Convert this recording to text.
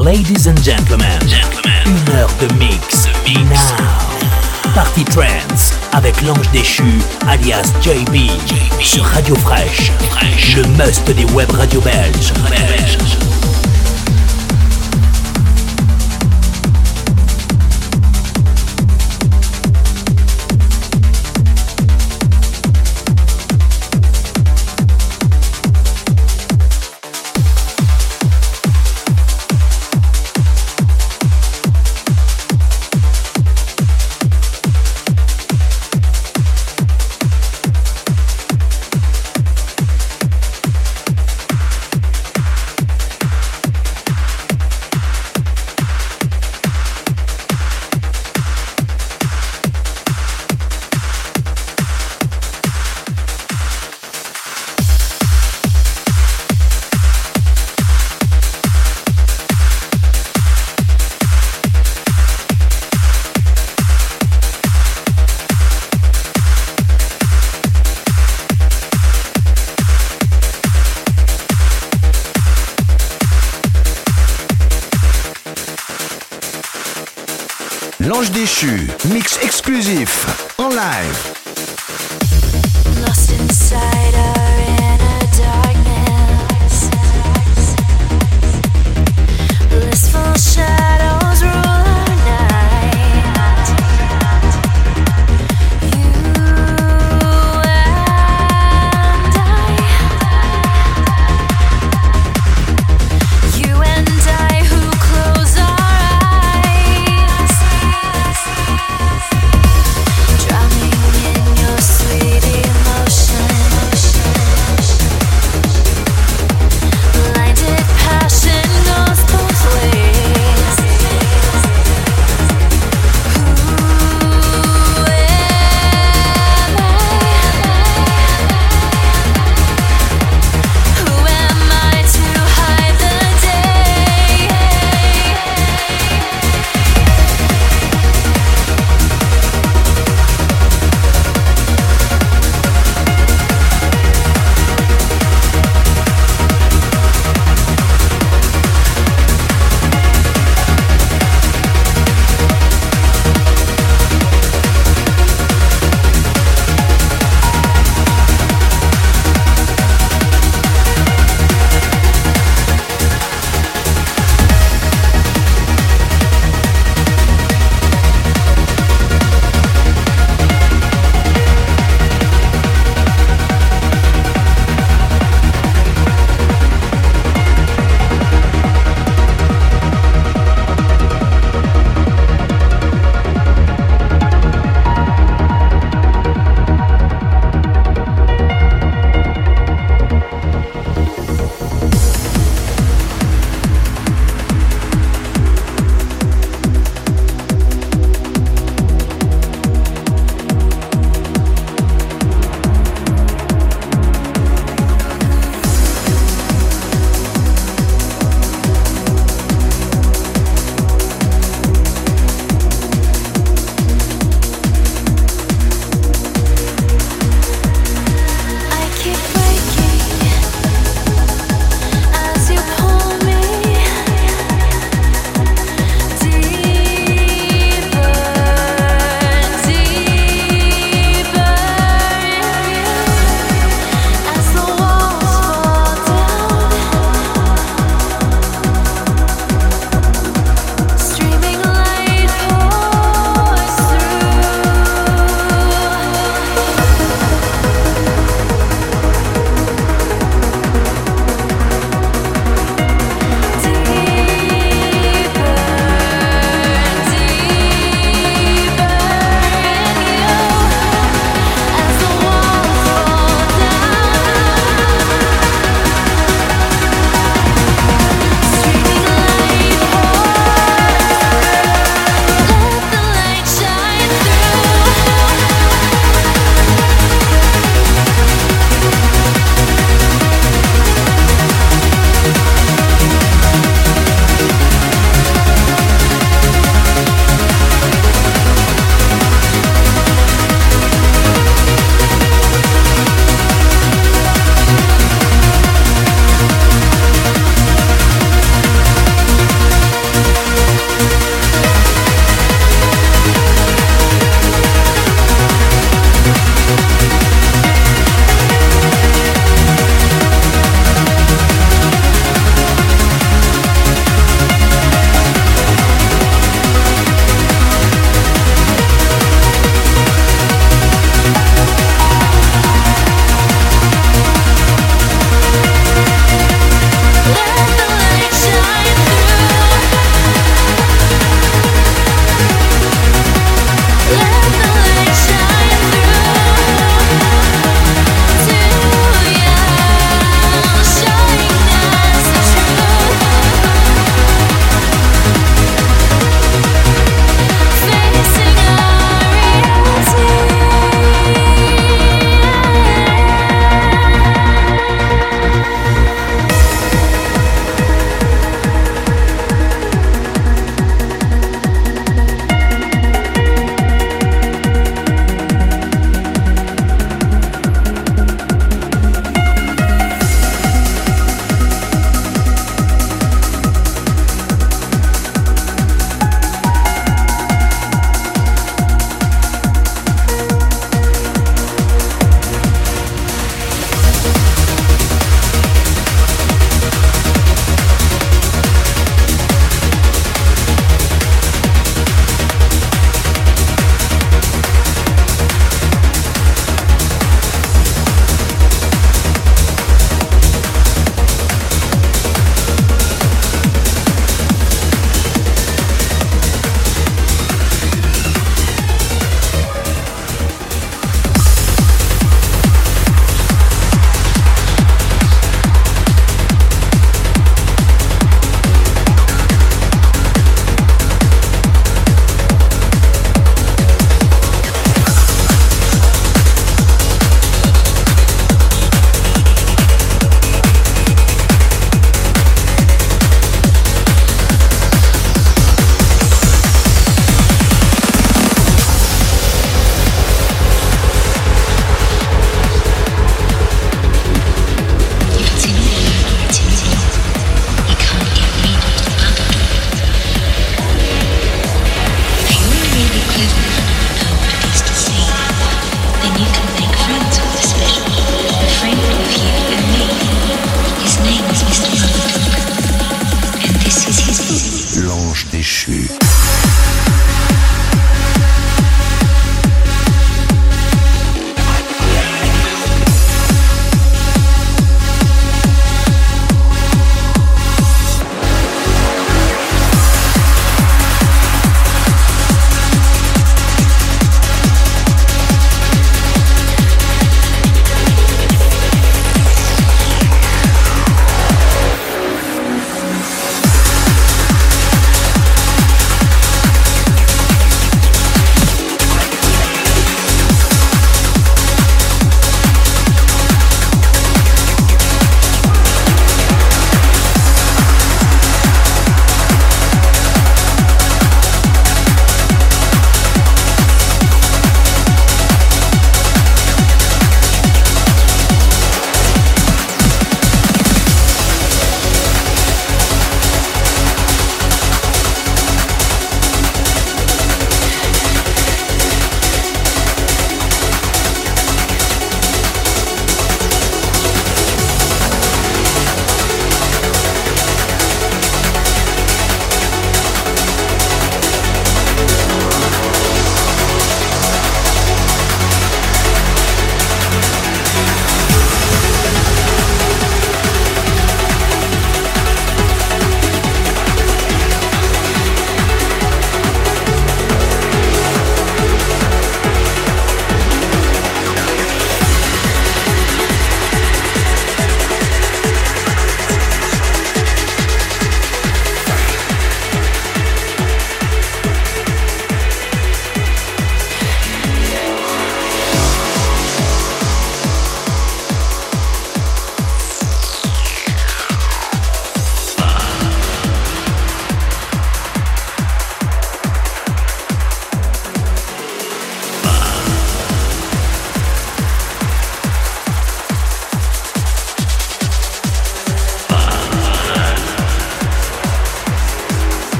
Ladies and gentlemen, gentlemen. une heure de mix. The. Now. Party Trends avec l'ange déchu alias JB, JB. sur Radio Fresh. Fresh. Le must des web radio belges. Belge.